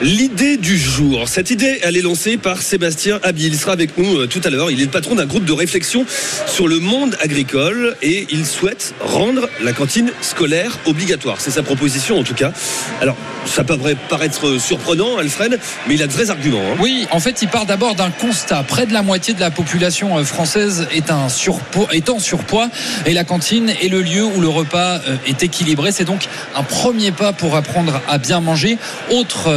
L'idée du jour. Cette idée, elle est lancée par Sébastien Abi. Il sera avec nous euh, tout à l'heure. Il est le patron d'un groupe de réflexion sur le monde agricole et il souhaite rendre la cantine scolaire obligatoire. C'est sa proposition en tout cas. Alors, ça peut paraître surprenant, Alfred, mais il a de vrais arguments. hein. Oui, en fait, il part d'abord d'un constat. Près de la moitié de la population euh, française est, un surpoids, en surpoids et la cantine est le lieu où le repas euh, est équilibré. C'est donc un premier pas pour apprendre à bien manger. Autre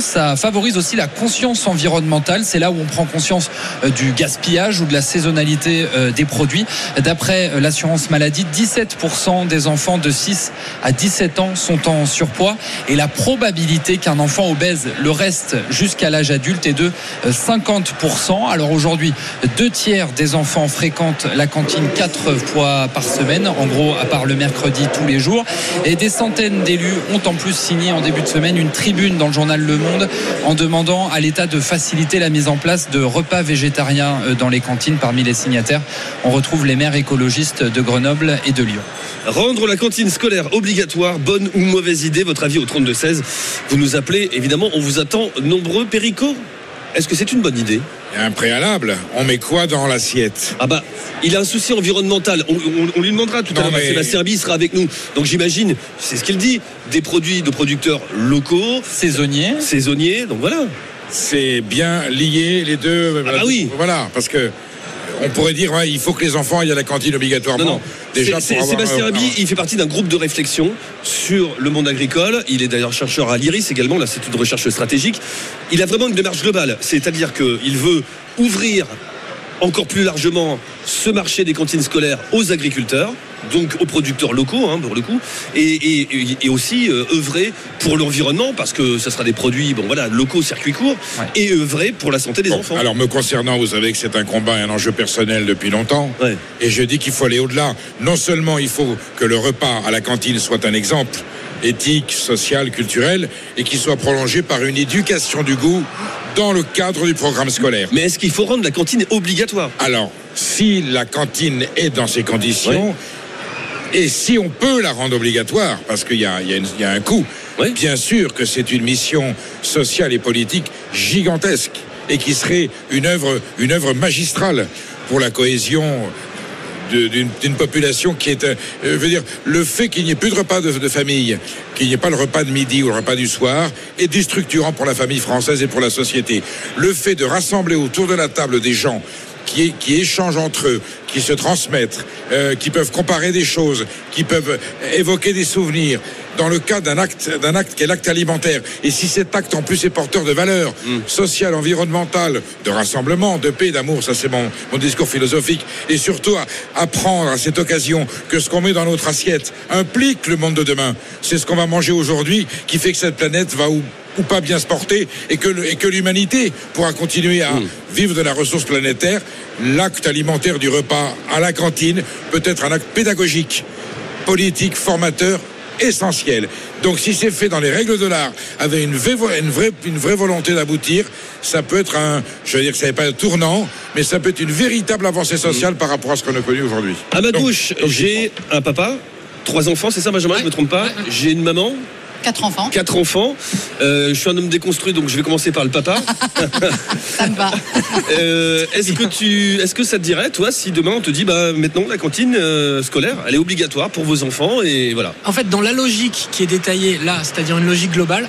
ça favorise aussi la conscience environnementale. C'est là où on prend conscience euh, du gaspillage ou de la saisonnalité euh, des produits. D'après euh, l'assurance maladie, 17% des enfants de 6 à 17 ans sont en surpoids et la probabilité qu'un enfant obèse le reste jusqu'à l'âge adulte est de euh, 50%. Alors aujourd'hui, deux tiers des enfants fréquentent la cantine quatre fois par semaine, en gros à part le mercredi tous les jours. Et des centaines d'élus ont en plus signé en début de semaine une tribune dans le journal Monde en demandant à l'État de faciliter la mise en place de repas végétariens euh, dans les cantines. Parmi les signataires, on retrouve les maires écologistes de Grenoble et de Lyon. Rendre la cantine scolaire obligatoire, bonne ou mauvaise idée, votre avis au 32-16. Vous nous appelez, évidemment, on vous attend nombreux, Perico Est-ce que c'est une bonne idée? Il y a un préalable. On met quoi dans l'assiette? Ah bah, il a un souci environnemental. On, on- on lui demandera tout à l'heure. mais- Sébastien Abi sera avec nous. Donc j'imagine, c'est ce qu'il dit, des produits de producteurs locaux, Saisonniers. saisonniers. Donc voilà. C'est bien lié les deux. Ah bah oui. Voilà, parce que on pourrait dire ouais, il faut que les enfants aillent à la cantine obligatoirement. Non, non. Déjà C'est- pour c'est- avoir Sébastien un- Abi, il fait partie d'un groupe de réflexion sur le monde agricole. Il est d'ailleurs chercheur à l'IRIS également, l'Institut de recherche stratégique. Il a vraiment une démarche globale. C'est-à-dire qu'il veut ouvrir encore plus largement ce marché des cantines scolaires aux agriculteurs, donc aux producteurs locaux, hein, pour le coup, et, et- et- et aussi euh, œuvrer pour l'environnement, parce que ce sera des produits bon, voilà, locaux, circuit court, Ouais. et œuvrer pour la santé des Bon, enfants. alors me concernant, vous savez que c'est un combat et un enjeu personnel depuis longtemps. Ouais. Et je dis qu'il faut aller au-delà. Non seulement il faut que le repas à la cantine soit un exemple éthique, social, culturel, et qu'il soit prolongé par une éducation du goût dans le cadre du programme scolaire. Mais est-ce qu'il faut rendre la cantine obligatoire? Alors, si la cantine est dans ces conditions, et si on peut la rendre obligatoire, parce qu'il y a, y y un coût, Oui. bien sûr que c'est une mission sociale et politique gigantesque, et qui serait une œuvre, une œuvre magistrale pour la cohésion d'une population qui est, euh, euh, veut dire, le fait qu'il n'y ait plus de repas de, de famille, qu'il n'y ait pas le repas de midi ou le repas du soir, est déstructurant pour la famille française et pour la société. Le fait de rassembler autour de la table des gens qui, qui échangent entre eux, qui se transmettent, euh, qui peuvent comparer des choses, qui peuvent évoquer des souvenirs, dans le cas d'un acte, d'un acte qui est l'acte alimentaire. Et si cet acte en plus est porteur de valeurs sociales, environnementales, de rassemblement, de paix, d'amour, ça c'est mon, mon discours philosophique, et surtout à apprendre à cette occasion que ce qu'on met dans notre assiette implique le monde de demain. C'est ce qu'on va manger aujourd'hui qui fait que cette planète va où ou pas bien se porter et que, le- et que l'humanité pourra continuer à vivre de la ressource planétaire, l'acte alimentaire du repas à la cantine peut être un acte pédagogique, politique, formateur essentiel. Donc si c'est fait dans les règles de l'art, avec une vraie, une vraie, une vraie volonté d'aboutir, ça peut être un, je veux dire que ça n'est pas un tournant, mais ça peut être une véritable avancée sociale par rapport à ce qu'on a connu aujourd'hui. À ma donc, j'ai un papa, trois enfants, c'est ça Benjamin, je me trompe pas? J'ai une maman, Quatre enfants, quatre enfants. Euh, je suis un homme déconstruit, donc je vais commencer par le papa. ça me va. Euh, est-ce que tu, est-ce que ça te dirait, toi, si demain on te dit, bah maintenant la cantine euh, scolaire, elle est obligatoire pour vos enfants et voilà. En fait, dans la logique qui est détaillée là, c'est-à-dire une logique globale,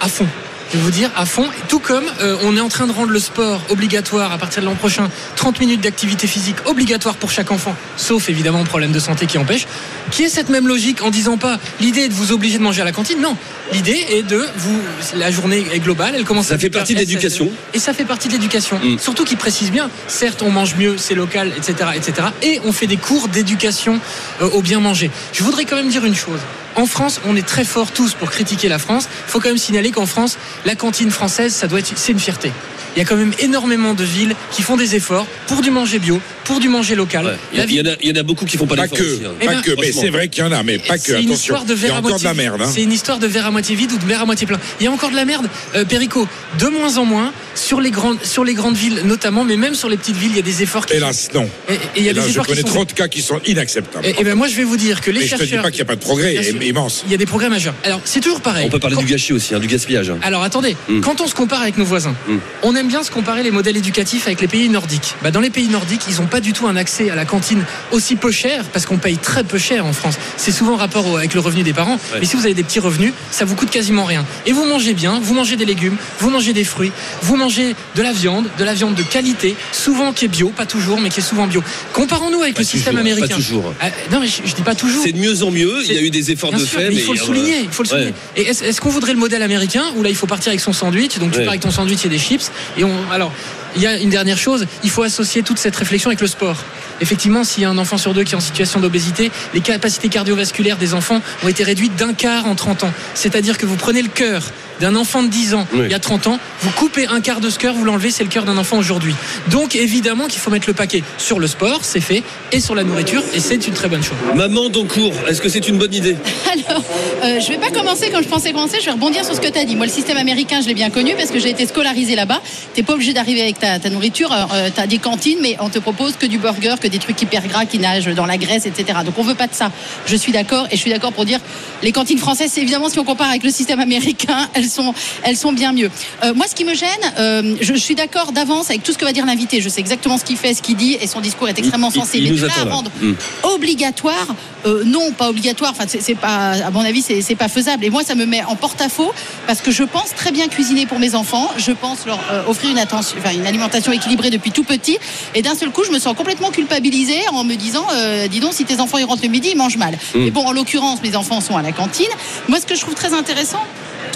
à fond. Je vais vous dire, à fond. Tout comme euh, on est en train de rendre le sport obligatoire à partir de l'an prochain, 30 minutes d'activité physique obligatoire pour chaque enfant, sauf évidemment problème de santé qui empêche. Qui est cette même logique en disant pas l'idée est de vous obliger de manger à la cantine Non, l'idée est de vous. La journée est globale, elle commence. Ça à fait 8h, partie de l'éducation. Et ça fait partie de l'éducation. Mm. Surtout qu'il précise bien, certes on mange mieux, c'est local, etc., etc. Et on fait des cours d'éducation euh, au bien manger. Je voudrais quand même dire une chose. En France, on est très forts tous pour critiquer la France. Il faut quand même signaler qu'en France, la cantine française, ça doit être, c'est une fierté. Il y a quand même énormément de villes qui font des efforts pour du manger bio, pour du manger local. Ouais. Il y, La a- il y en a- il y en a beaucoup qui font pas Pas que, aussi, hein. Eh pas ben, que, mais c'est vrai qu'il y en a, mais pas que. C'est une Attention, histoire de il y verre a à encore moitié de la merde. hein. C'est une histoire de verre à moitié vide ou de verre à moitié plein. Il y a encore de la merde, euh, Perico, de moins en moins sur les grandes sur les grandes villes notamment, mais même sur les petites villes, il y a des efforts qui Hélas, non. et, et il y a Hélas, des je efforts qui connais sont trop de cas qui sont inacceptables. et, et ben moi je vais vous dire que les Mais je te dis chercheurs pas qu'il n'y a pas de progrès sûr. immense. il y a des progrès majeurs. Alors c'est toujours pareil. On peut parler Quand- du gâchis aussi, hein, du gaspillage. hein. alors attendez, Mm. quand on se compare avec nos voisins, Mm. on aime bien se comparer les modèles éducatifs avec les pays nordiques. Bah, dans les pays nordiques, ils n'ont pas du tout un accès à la cantine aussi peu cher, parce qu'on paye très peu cher en France. C'est souvent en rapport au- avec le revenu des parents. Ouais. Mais si vous avez des petits revenus, ça vous coûte quasiment rien. Et vous mangez bien, vous mangez des légumes, vous mangez des fruits, vous mangez de la viande, de la viande de qualité, souvent qui est bio, pas toujours, mais qui est souvent bio. Comparons-nous avec Pas le système américain. pas toujours. Ah, non, mais je, je dis pas toujours. C'est de mieux en mieux. Il y a eu des efforts Bien de sûr, fait, mais il faut le euh, souligner. Il faut le ouais. souligner. Et est-ce, est-ce qu'on voudrait le modèle américain où là il faut partir avec son sandwich, donc tu Ouais. pars avec ton sandwich et des chips. Et on, alors, il y a une dernière chose, il faut associer toute cette réflexion avec le sport. Effectivement, s'il y a un enfant sur deux qui est en situation d'obésité, les capacités cardiovasculaires des enfants ont été réduites d'un quart en 30 ans. C'est-à-dire que vous prenez le cœur d'un enfant de 10 ans Oui. il y a 30 ans, vous coupez un quart de ce cœur, vous l'enlevez, c'est le cœur d'un enfant aujourd'hui. Donc évidemment qu'il faut mettre le paquet sur le sport, c'est fait, et sur la nourriture, et c'est une très bonne chose. Maman d'Encourt, est-ce que c'est une bonne idée? Alors, euh, je vais pas commencer comme je pensais commencer, je vais rebondir sur ce que tu as dit. Moi, le système américain, je l'ai bien connu parce que j'ai été scolarisé là-bas. T'es pas obligé d'arriver avec ta, ta nourriture. tu as des cantines, mais on te propose que du burger, que des trucs hyper gras qui nagent dans la graisse, etc. Donc, on veut pas de ça. Je suis d'accord et je suis d'accord pour dire les cantines françaises, c'est évidemment si on compare avec le système américain, elles sont, elles sont bien mieux. Euh, moi, ce qui me gêne, euh, je, je suis d'accord d'avance avec tout ce que va dire l'invité. Je sais exactement ce qu'il fait, ce qu'il dit et son discours est extrêmement Il- sensé. il mais de là à rendre Mm. obligatoire, euh, non, pas obligatoire. Enfin, c'est pas, à mon avis, c'est pas faisable. Et moi, ça me met en porte-à-faux parce que je pense très bien cuisiner pour mes enfants. Je pense leur euh, offrir une attention, enfin, une alimentation équilibrée depuis tout petit. Et d'un seul coup, je me sens complètement culpabilisée en me disant, euh, dis donc, si tes enfants ils rentrent le midi, ils mangent mal. Mm. Et bon, en l'occurrence, mes enfants sont à la cantine. Moi, ce que je trouve très intéressant.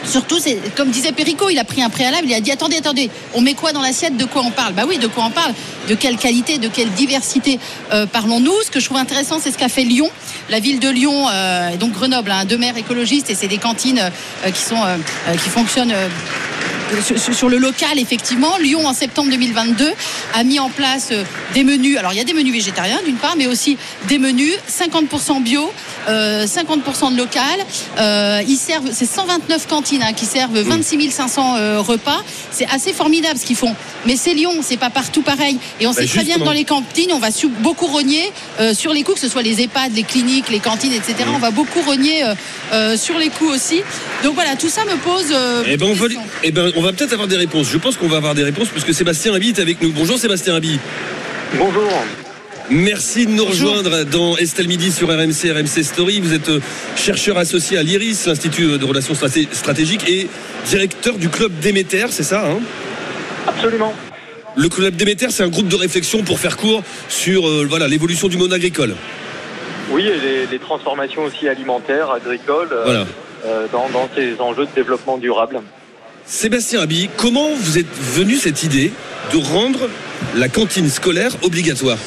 Surtout, c'est comme disait Perico, il a pris un préalable, il a dit attendez, attendez, on met quoi dans l'assiette, de quoi on parle? Bah oui, de quoi on parle, de quelle qualité, de quelle diversité euh, parlons-nous? Ce que je trouve intéressant, c'est ce qu'a fait Lyon, la ville de Lyon, euh, et donc Grenoble, hein, deux maires écologistes, et c'est des cantines euh, qui sont qui fonctionnent. Sur- le local, effectivement, Lyon en septembre 2022 a mis en place euh, des menus. Alors il y a des menus végétariens d'une part, mais aussi des menus 50% bio, 50% de local. Euh, ils servent, c'est 129 cantines hein, qui servent 26 500 euh, repas. C'est assez formidable ce qu'ils font. Mais c'est Lyon, c'est pas partout pareil. Et on Bah, sait très bien que dans les cantines, on va beaucoup rogner euh, sur les coûts, que ce soit les EHPAD, les cliniques, les cantines, etc. On va beaucoup rogner euh, euh, sur les coûts aussi. Donc voilà, tout ça me pose. euh, Eh ben, on va, question. eh ben, on va peut-être avoir des réponses. Je pense qu'on va avoir des réponses puisque Sébastien Abi est avec nous. Bonjour Sébastien Abi. Bonjour. Merci de nous rejoindre dans Estelle Midi sur RMC, RMC Story. Vous êtes euh, chercheur associé à l'IRIS, l'Institut de Relations Straté- Stratégiques, et directeur du club Déméter, c'est ça hein? Absolument. Le club Déméter, c'est un groupe de réflexion pour faire court sur euh, voilà l'évolution du monde agricole. Oui, et les, les transformations aussi alimentaires, agricoles, euh, Voilà. euh, dans, dans ces enjeux de développement durable. Sébastien Abi, comment vous êtes venu cette idée de rendre la cantine scolaire obligatoire?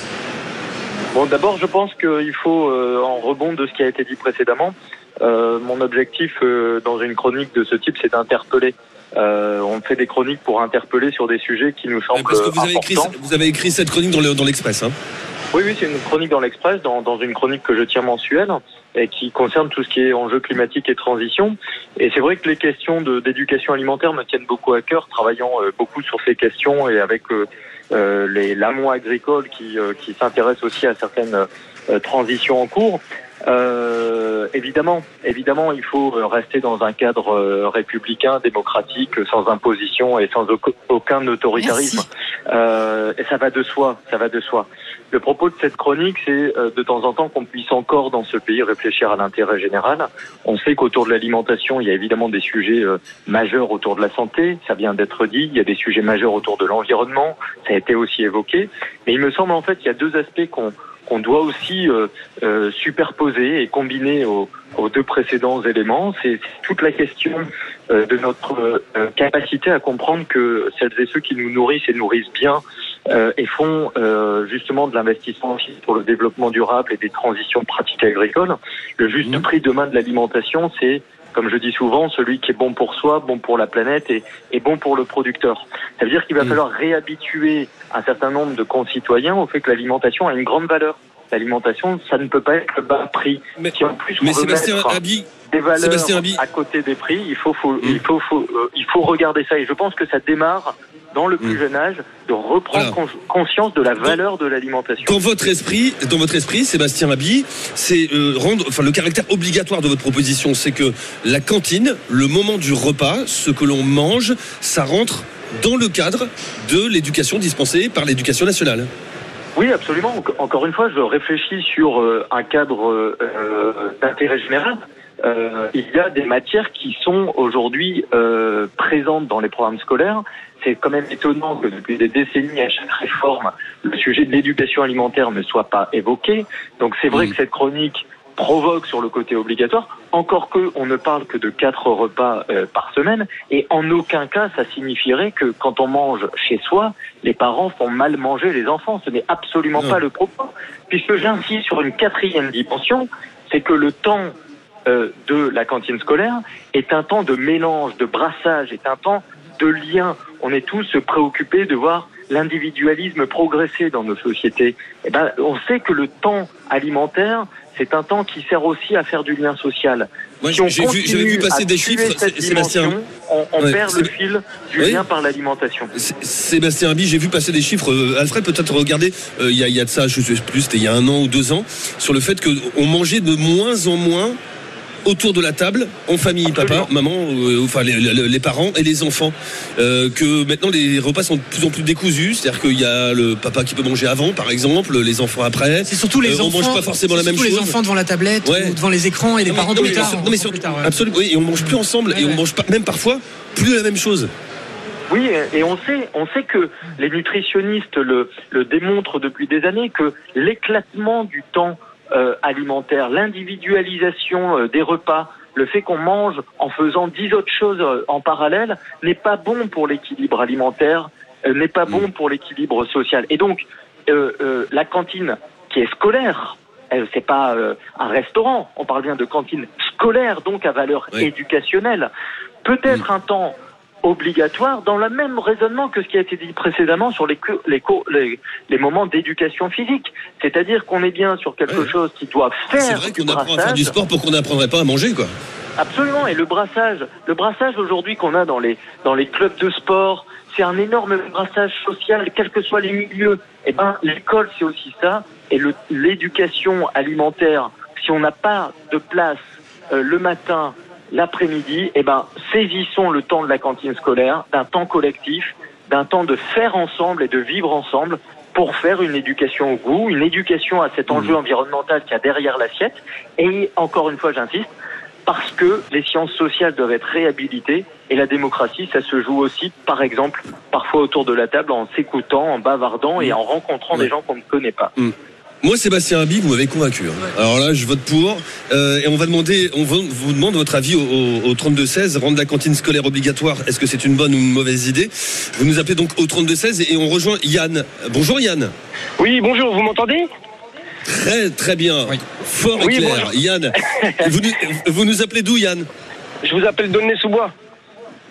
Bon, d'abord, je pense qu'il faut, euh, en rebond de ce qui a été dit précédemment, euh, mon objectif euh, dans une chronique de ce type, c'est d'interpeller. Euh, on fait des chroniques pour interpeller sur des sujets qui nous semblent Parce que vous avez, écrit, importants. vous avez écrit cette chronique dans le- dans l'Express. hein Oui, oui, c'est une chronique dans l'Express, dans, dans une chronique que je tiens mensuelle et qui concerne tout ce qui est enjeux climatiques et transition. Et c'est vrai que les questions d'éducation alimentaire me tiennent beaucoup à cœur, travaillant euh, beaucoup sur ces questions et avec euh, les l'amont agricole qui, euh, qui s'intéresse aussi à certaines euh, transitions en cours. Euh, évidemment, évidemment, il faut euh, rester dans un cadre euh, républicain, démocratique, sans imposition et sans auc- aucun autoritarisme. Euh, et ça va de soi, ça va de soi. Le propos de cette chronique, c'est euh, de temps en temps qu'on puisse encore dans ce pays réfléchir à l'intérêt général. On sait qu'autour de l'alimentation, il y a évidemment des sujets euh, majeurs autour de la santé, ça vient d'être dit. Il y a des sujets majeurs autour de l'environnement, ça a été aussi évoqué. Mais il me semble en fait qu'il y a deux aspects qu'on qu'on doit aussi euh, euh, superposer et combiner aux, aux deux précédents éléments. C'est toute la question euh, de notre euh, capacité à comprendre que celles et ceux qui nous nourrissent et nourrissent bien euh, et font euh, justement de l'investissement aussi pour le développement durable et des transitions pratiques agricoles. Le juste Mhm. prix demain de l'alimentation, c'est comme je dis souvent, celui qui est bon pour soi, bon pour la planète et, et bon pour le producteur. Ça veut dire qu'il va Mm. falloir réhabituer un certain nombre de concitoyens au fait que l'alimentation a une grande valeur. L'alimentation, ça ne peut pas être le bas prix. Mais, Si en plus mais Sébastien mettre des valeurs à côté des prix, il faut, faut- Mm. il faut, faut, euh, il faut regarder ça. Et je pense que ça démarre dans le plus Mm. jeune âge de reprendre Voilà. conscience de la valeur de l'alimentation. dans votre esprit, dans votre esprit, Sébastien Habi, c'est euh, rendre, enfin le caractère obligatoire de votre proposition, c'est que la cantine, le moment du repas, ce que l'on mange, ça rentre dans le cadre de l'éducation dispensée par l'éducation nationale. Oui, absolument. Enc- Encore une fois, je réfléchis sur euh, un cadre d'intérêt général. Euh, il y a des matières qui sont aujourd'hui euh, présentes dans les programmes scolaires. C'est quand même étonnant que depuis des décennies, à chaque réforme, le sujet de l'éducation alimentaire ne soit pas évoqué. Donc c'est vrai que cette chronique provoque sur le côté obligatoire, encore que on ne parle que de quatre repas euh, par semaine, et en aucun cas ça signifierait que quand on mange chez soi, les parents font mal manger les enfants. Ce n'est absolument Non. pas le propos, puisque j'insiste sur une quatrième dimension, c'est que le temps euh, de la cantine scolaire est un temps de mélange, de brassage, est un temps de lien. On est tous préoccupés de voir l'individualisme progresser dans nos sociétés. Eh ben, on sait que le temps alimentaire, c'est un temps qui sert aussi à faire du lien social. Moi, Si j'ai vu, passer des chiffres, Sébastien. on, on Ouais, perd le fil du Oui. lien par l'alimentation. Sébastien Habi, j'ai vu passer des chiffres. Alfred, peut-être regarder, euh, il y, a- il y a de ça, je sais plus, c'était il y a un an ou deux ans, sur le fait qu'on mangeait de moins en moins autour de la table, en famille, papa, maman, euh, enfin les, les- les parents et les enfants. Euh, que maintenant les repas sont de plus en plus décousus, c'est-à-dire qu'il y a le papa qui peut manger avant, par exemple, les enfants après. C'est surtout les Euh, on enfants. mange pas forcément la c'est même surtout chose. les enfants devant la tablette Ouais. ou devant les écrans et les Non, parents mais- plus non, tard. mais- non, mais plus tard, ouais. absolument, oui, et on mange plus ensemble Ouais, et on mange pas, même parfois plus la même chose. Oui, et on sait, on sait que les nutritionnistes le, le démontrent depuis des années que l'éclatement du temps euh, alimentaire, l'individualisation euh, des repas, le fait qu'on mange en faisant dix autres choses euh, en parallèle n'est pas bon pour l'équilibre alimentaire, n'est pas bon pour l'équilibre social. Et donc, la cantine qui est scolaire, c'est pas un restaurant, on parle bien de cantine scolaire, donc à valeur Oui. éducationnelle, peut être un temps obligatoire dans le même raisonnement que ce qui a été dit précédemment sur les, co- les, les, les moments d'éducation physique. C'est-à-dire qu'on est bien sur quelque Ouais. chose qui doit C'est faire vrai du qu'on apprend à faire du sport pour qu'on n'apprendrait pas à manger, quoi. Absolument. Et le brassage, le brassage aujourd'hui qu'on a dans les dans les clubs de sport, c'est un énorme brassage social, quels que soient les milieux. Et ben, l'école c'est aussi ça. Et l'éducation alimentaire, si on n'a pas de place euh, le matin, l'après-midi, et ben, saisissons le temps de la cantine scolaire, d'un temps collectif, d'un temps de faire ensemble et de vivre ensemble pour faire une éducation au goût, une éducation à cet enjeu environnemental qu'il y a derrière l'assiette. Et encore une fois, j'insiste, parce que les sciences sociales doivent être réhabilitées et la démocratie, ça se joue aussi, par exemple, parfois autour de la table en s'écoutant, en bavardant et en rencontrant des gens qu'on ne connaît pas. Moi, Sébastien Habi, vous m'avez convaincu. hein. Alors là, je vote pour. Euh, et on va demander, on vous demande votre avis au, au, au 32-16. Rendre la cantine scolaire obligatoire, est-ce que c'est une bonne ou une mauvaise idée? Vous nous appelez donc au 32-16 et on rejoint Yann. Bonjour Yann. Oui, bonjour, vous m'entendez? Très très bien. Oui. Fort et clair. bonjour. Yann, vous, nous- vous nous appelez d'où Yann? Je vous appelle Donnay-sous-Bois.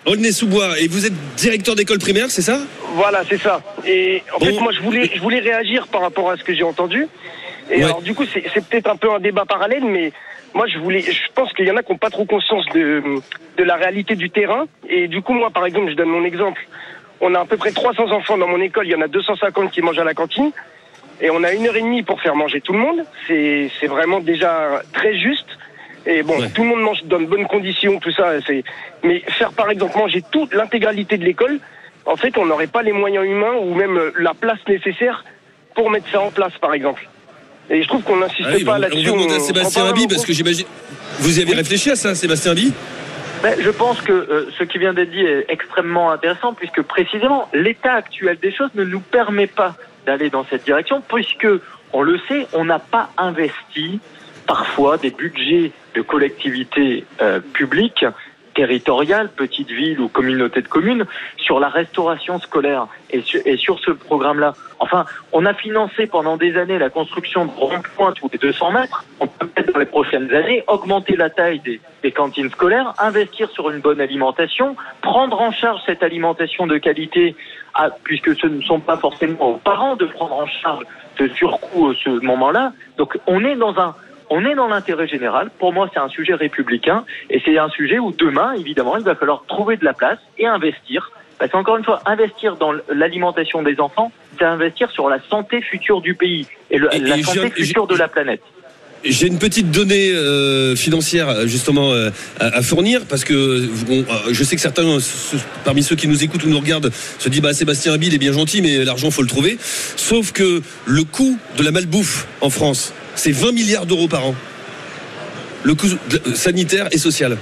Aulnay-sous-Bois. Et vous êtes directeur d'école primaire, c'est ça? Voilà, c'est ça. Et en fait, moi, je voulais, je voulais réagir par rapport à ce que j'ai entendu. Et Ouais. alors, du coup, c'est peut-être un peu un débat parallèle, mais moi, je voulais, je pense qu'il y en a qui n'ont pas trop conscience de, de la réalité du terrain. Et du coup, moi, par exemple, je donne mon exemple. On a à peu près 300 enfants dans mon école. Il y en a 250 qui mangent à la cantine. Et on a une heure et demie pour faire manger tout le monde. C'est vraiment déjà très juste. Et bon, Ouais. tout le monde mange dans de bonnes conditions, tout ça. Mais faire par exemple manger toute l'intégralité de l'école, en fait, on n'aurait pas les moyens humains ou même euh, la place nécessaire pour mettre ça en place, par exemple. Et je trouve qu'on n'insiste Ah oui, pas on là-dessus. va demander à on- Sébastien parce que j'imagine. Vous y avez réfléchi à ça, Sébastien Ben, je pense que euh, ce qui vient d'être dit est extrêmement intéressant puisque précisément l'état actuel des choses ne nous permet pas d'aller dans cette direction puisque on le sait, on n'a pas investi parfois des budgets de collectivités euh, publiques territoriale, petite ville ou communauté de communes, sur la restauration scolaire et sur, ce programme-là. Enfin, on a financé pendant des années la construction de ronds-points tous les 200 mètres. On peut peut-être dans les prochaines années augmenter la taille des, cantines scolaires, investir sur une bonne alimentation, prendre en charge cette alimentation de qualité, à- puisque ce ne sont pas forcément aux parents de prendre en charge ce surcoût à ce moment-là. Donc, on est dans un on est dans l'intérêt général. Pour moi, c'est un sujet républicain et c'est un sujet où demain, évidemment, il va falloir trouver de la place et investir. Parce qu'encore une fois, investir dans l'alimentation des enfants, c'est investir sur la santé future du pays et, le- Et- la et santé future de la planète. J'ai une petite donnée euh, financière justement euh, à, à fournir parce que bon, euh, je sais que certains euh, ce- parmi ceux qui nous écoutent ou nous regardent se disent bah Sébastien Habil est bien gentil mais l'argent faut le trouver. Sauf que le coût de la malbouffe en France c'est 20 milliards d'euros par an. Le coût de- sanitaire et social.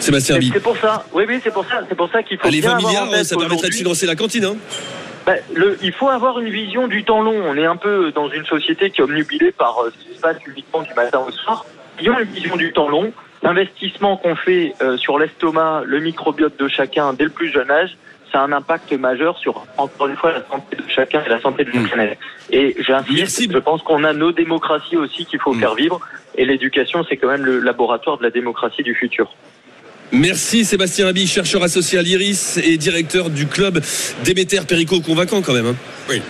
Sébastien C'est pour ça. Oui, oui, c'est pour ça. C'est pour ça qu'il faut les bien 20 avoir en milliards, tête ça permettrait de financer la cantine. Hein le, il faut avoir une vision du temps long. On est un peu dans une société qui est omnubilée par euh, ce qui se passe uniquement du matin au soir. Ayons une vision du temps long. L'investissement qu'on fait euh, sur l'estomac, le microbiote de chacun dès le plus jeune âge, ça a un impact majeur sur, encore une fois, la santé de chacun et la santé de la planète. Et j'insiste, je pense qu'on a nos démocraties aussi qu'il faut Mm. faire vivre. Et l'éducation, c'est quand même le laboratoire de la démocratie du futur. Merci Sébastien Habil, chercheur associé à l'IRIS et directeur du club Déméter Perico, convaincant quand même. hein. Oui.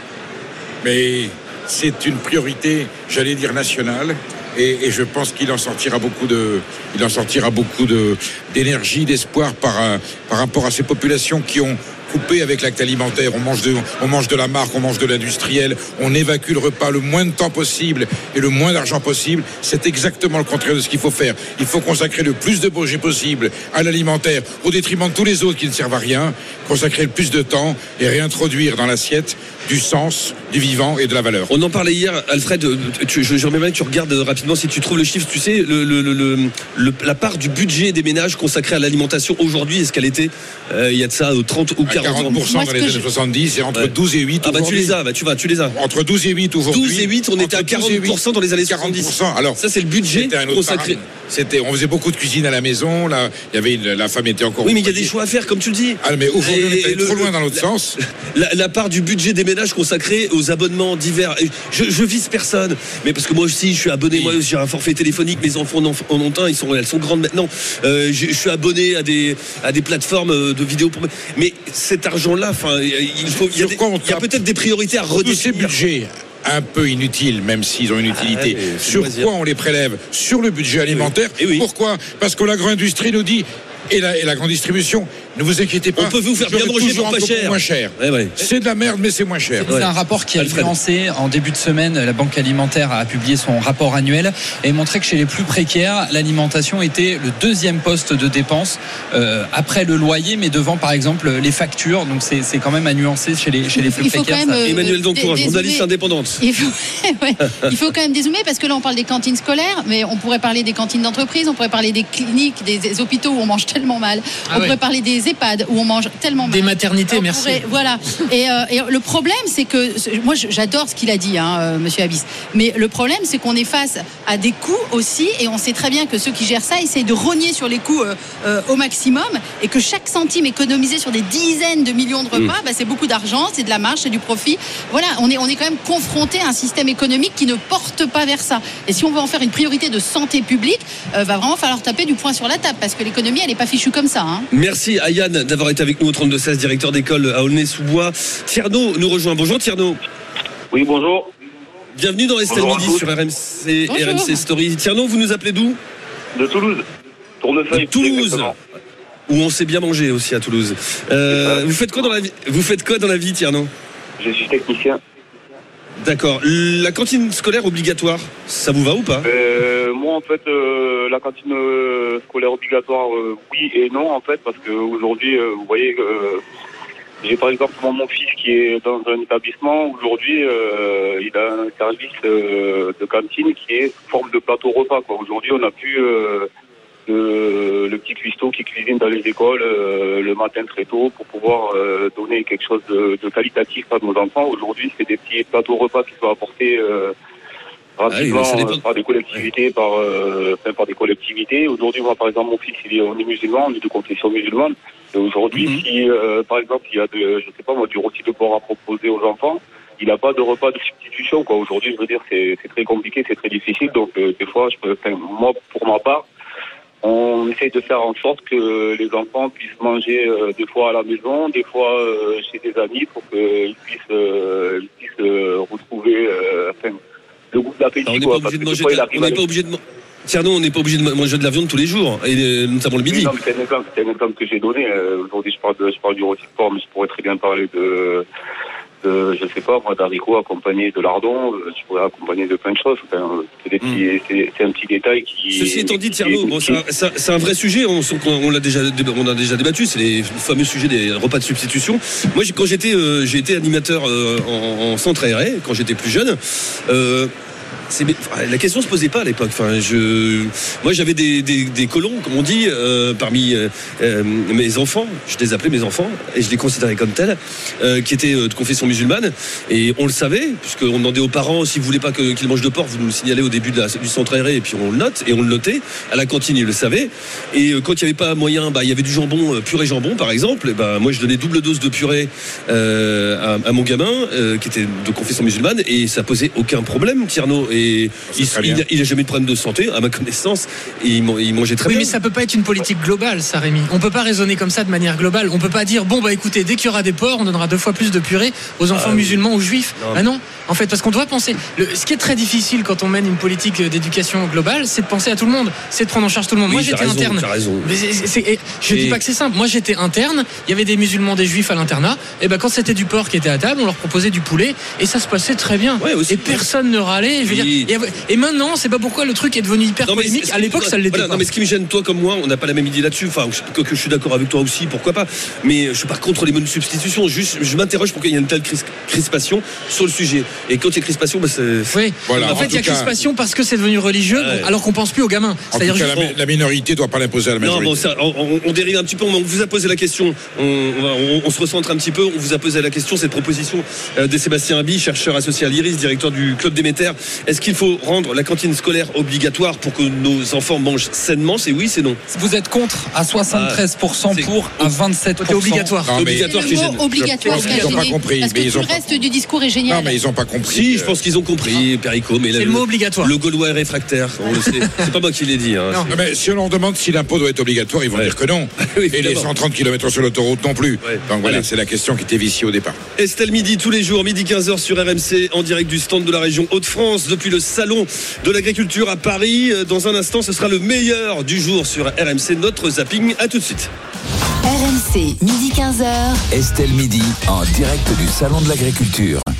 Mais c'est une priorité, j'allais dire nationale. Et, je pense qu'il en sortira beaucoup de, il en sortira beaucoup de d'énergie, d'espoir par euh, par rapport à ces populations qui ont coupé avec l'acte alimentaire. On mange de, on mange de la marque, on mange de l'industriel, on évacue le repas le moins de temps possible et le moins d'argent possible. C'est exactement le contraire de ce qu'il faut faire. Il faut consacrer le plus de budget possible à l'alimentaire au détriment de tous les autres qui ne servent à rien, consacrer le plus de temps et réintroduire dans l'assiette du sens, du vivant et de la valeur. On en parlait hier, Alfred. euh, Tu, je, j'aimerais bien que tu regardes euh, rapidement si tu trouves le chiffre. Tu sais, le, le- le- la part du budget des ménages consacrée à l'alimentation aujourd'hui, est-ce qu'elle était euh, il y a de ça euh, 30 ou À 40 ans 40% Moi, dans les années je- 70 et entre Ouais. 12 et 8 Ah bah tu les as, bah tu vas, tu les as. Entre 12 et 8 aujourd'hui. 12 et 8, on était à Entre 12 et 8, 40% dans les années 70. 40%. Alors, Ça c'est le budget consacré. C'était, on faisait beaucoup de cuisine à la maison. Là, il y avait une- la femme était encore. Oui, mais il y a des choix à faire, comme tu le dis. Ah, mais aujourd'hui, on est trop loin dans l'autre la- sens. La, la part du budget des ménages consacré aux abonnements divers. Je, je vise personne, mais parce que moi aussi, je suis abonné. Oui. Moi, j'ai un forfait téléphonique. Mes enfants en ont, en ont un. Ils sont, elles sont grandes maintenant. Euh, je, je suis abonné à des à des plateformes euh, de vidéos. Pour... Mais cet argent-là, enfin, il faut. Il y a, peut-être des priorités à redéfinir. budgets un peu inutiles, même s'ils ont une utilité. Ah, Sur quoi on les prélève? Sur le budget alimentaire. Eh oui. Pourquoi? Parce que l'agro-industrie nous dit et la, et la grande distribution, ne vous inquiétez pas. On peut vous faire bien manger toujours pour un pas cher. Moins cher. Ouais, ouais. C'est de la merde, mais c'est moins cher. C'est Ouais. un rapport qui a été lancé en début de semaine. La Banque alimentaire a publié son rapport annuel et montré que chez les plus précaires, l'alimentation était le deuxième poste de dépense euh, après le loyer, mais devant par exemple les factures. Donc c'est c'est quand même à nuancer chez les, chez les plus précaires. euh, Emmanuel Doncourt, dé- journaliste indépendante. Il faut, ouais, il faut quand même dézoomer parce que là on parle des cantines scolaires, mais on pourrait parler des cantines d'entreprise, on pourrait parler des cliniques, des, des hôpitaux où on mange tellement mal, Ah on ouais. pourrait parler des EHPAD où on mange tellement mal. Des maternités, On merci. pourrait- voilà. Et, euh, et le problème, c'est que moi, j'adore ce qu'il a dit, hein, euh, Monsieur Abyss. Mais le problème, c'est qu'on est face à des coûts aussi, et on sait très bien que ceux qui gèrent ça essayent de rogner sur les coûts euh, euh, au maximum, et que chaque centime économisé sur des dizaines de millions de repas, Mm. bah, c'est beaucoup d'argent, c'est de la marge, c'est du profit. Voilà, on est, on est quand même confronté à un système économique qui ne porte pas vers ça. Et si on veut en faire une priorité de santé publique, euh, va vraiment falloir taper du poing sur la table, parce que l'économie, elle n'est pas fichue comme ça. hein. Merci à Yann d'avoir été avec nous au 32-16, directeur d'école à Aulnay-sous-Bois. Tierno nous rejoint. Bonjour Tierno. Oui, bonjour. Bienvenue dans Estelle Midi sur RMC, Bonjour. RMC Story. Tierno, vous nous appelez d'où De Toulouse. Tournefeuille. De Toulouse. exactement. Où on s'est bien mangé aussi à Toulouse. Euh, vous faites quoi dans la vie Vous faites quoi dans la vie, Tierno Je suis technicien. D'accord. La cantine scolaire obligatoire, ça vous va ou pas? Euh, moi, en fait, euh, la cantine euh, scolaire obligatoire, euh, oui et non, en fait, parce qu'aujourd'hui, vous voyez, j'ai par exemple mon, fils qui est dans un établissement. Aujourd'hui, il a un service de cantine qui est forme de plateau repas. Aujourd'hui, on plus euh, le, le petit cuistot qui cuisine dans les écoles euh, le matin très tôt pour pouvoir euh, donner quelque chose de, de qualitatif à nos enfants. Aujourd'hui, c'est des petits plateaux repas qui sont apportés euh, rapidement Ah oui, euh, par des collectivités, par, enfin, par des collectivités. Aujourd'hui, moi, par exemple, mon fils, il est, on est musulman, on est de confession musulmane. Et aujourd'hui, Mhm. si, par exemple, il y a de, je sais pas moi, du rôti de porc à proposer aux enfants, il n'a pas de repas de substitution, quoi. Aujourd'hui, je veux dire, c'est, c'est très compliqué, c'est très difficile. Donc, euh, des fois, je peux, enfin, moi, pour ma part, on essaye de faire en sorte que les enfants puissent manger euh, des fois à la maison, des fois euh, chez des amis pour qu'ils puissent, euh, ils puissent euh, retrouver euh, enfin, le goût de l'appétit. On n'est pas obligé de manger. de la- arrive On à n'est pas obligé de. ma- Tierno, on n'est pas obligé de ma- manger de la viande tous les jours, et euh, notamment le midi. non, c'est un exemple, que j'ai donné. Aujourd'hui, je parle, de, je parle du porc, mais je pourrais très bien parler de, de je sais pas, moi, d'haricots accompagnés de lardons. euh, Je pourrais accompagner de plein de choses. Enfin, euh, c'est, petits, c'est, un petit détail qui. Hmm. Ceci étant dit, Tierno, bon, c'est un- vrai sujet. On, on l'a déjà, on a déjà débattu. C'est les fameux sujets des repas de substitution. Moi, j'ai- quand j'étais, euh, j'ai été animateur euh, en, en centre aéré quand j'étais plus jeune. Euh, la question se posait pas à l'époque. Moi, j'avais des, colons, comme on dit, euh, parmi euh, euh, mes enfants. Je les appelais mes enfants et je les considérais comme tels, qui étaient de confession musulmane. Et on le savait, puisqu'on demandait aux parents si vous voulez pas qu'ils mangent de porc, vous nous le signalez au début du centre aéré et puis on le note et on le notait. À la cantine, ils le savaient. Et quand il n'y avait pas moyen, bah, il y avait du jambon, purée jambon par exemple. Bah, moi, je donnais double dose de purée à, mon gamin qui était de confession musulmane et ça posait aucun problème, Tierno. Il, il, a- il a jamais eu de problème de santé, à ma connaissance. Et il, man- il mangeait très Oui, bien. mais ça peut pas être une politique globale, ça, Rémi. On peut pas raisonner comme ça de manière globale. On peut pas dire, bon, bah écoutez, dès qu'il y aura des porcs, on donnera deux fois plus de purée aux enfants Ah, musulmans ou juifs. Non. Ah non, en fait, parce qu'on doit penser. Le, ce qui est très difficile quand on mène une politique d'éducation globale, c'est de penser à tout le monde, c'est de prendre en charge tout le monde. Oui, Moi, j'étais interne. Mais c'est- c'est- c'est- et je dis pas que c'est simple. Moi, j'étais interne. Il y avait des musulmans, des juifs à l'internat. Et ben, quand c'était du porc qui était à table, on leur proposait du poulet et ça se passait très bien. Ouais, aussi. et personne ne râlait. Je veux Oui. dire, et, et maintenant, c'est pas pourquoi le truc est devenu hyper Non, mais polémique. ce- À l'époque, ça l'était voilà, pas. Non, mais ce qui me gêne, toi comme moi, on n'a pas la même idée là-dessus. Enfin, que, que je suis d'accord avec toi aussi, pourquoi pas. Mais je suis pas contre les menus de substitution. Juste, je m'interroge pourquoi il y a une telle cris- crispation sur le sujet. Et quand il y a crispation, bah, c'est. Oui. Voilà, en en fait, il y a cas- crispation parce que c'est devenu religieux, Ouais. alors qu'on pense plus aux gamins. C'est-à-dire juste- la, la minorité ne doit pas l'imposer à la Non, majorité. bon, ça, on, dérive un petit peu. On vous a posé la question. On, on va- on- on se recentre un petit peu. On vous a posé la question cette proposition euh, de Sébastien Abi, chercheur associé à l'IRIS, directeur du club Déméter. Est-ce qu'il faut rendre la cantine scolaire obligatoire pour que nos enfants mangent sainement? C'est oui, c'est non. Vous êtes contre à 73% c'est- pour, à 27%. Côté obligatoire. Non, mais- obligatoire, C'est le mot obligatoire Je pense qui a qu'ils ont pas compris, Parce que mais ils tout ont le pas- reste du discours est génial. Non, mais ils n'ont pas compris. Si, je Euh, pense qu'ils ont compris, Perico, mais C'est le mot obligatoire. Le Gaulois est réfractaire, on le sait. C'est pas moi qui l'ai dit. hein. Non. non, mais si on leur demande si l'impôt doit être obligatoire, ils vont Ouais. dire que non. Oui, Et les évidemment. 130 km sur l'autoroute non plus. Ouais. Donc voilà, c'est la question qui était viciée au départ. Estelle Midi tous les jours, midi 15h sur RMC, en direct du stand de la région Hauts-de-France, depuis le salon de l'agriculture à Paris. Euh, Dans un instant, ce sera le meilleur du jour sur RMC, notre zapping. À tout de suite. RMC, midi 15h. Estelle Midi, en direct du Salon de l'Agriculture.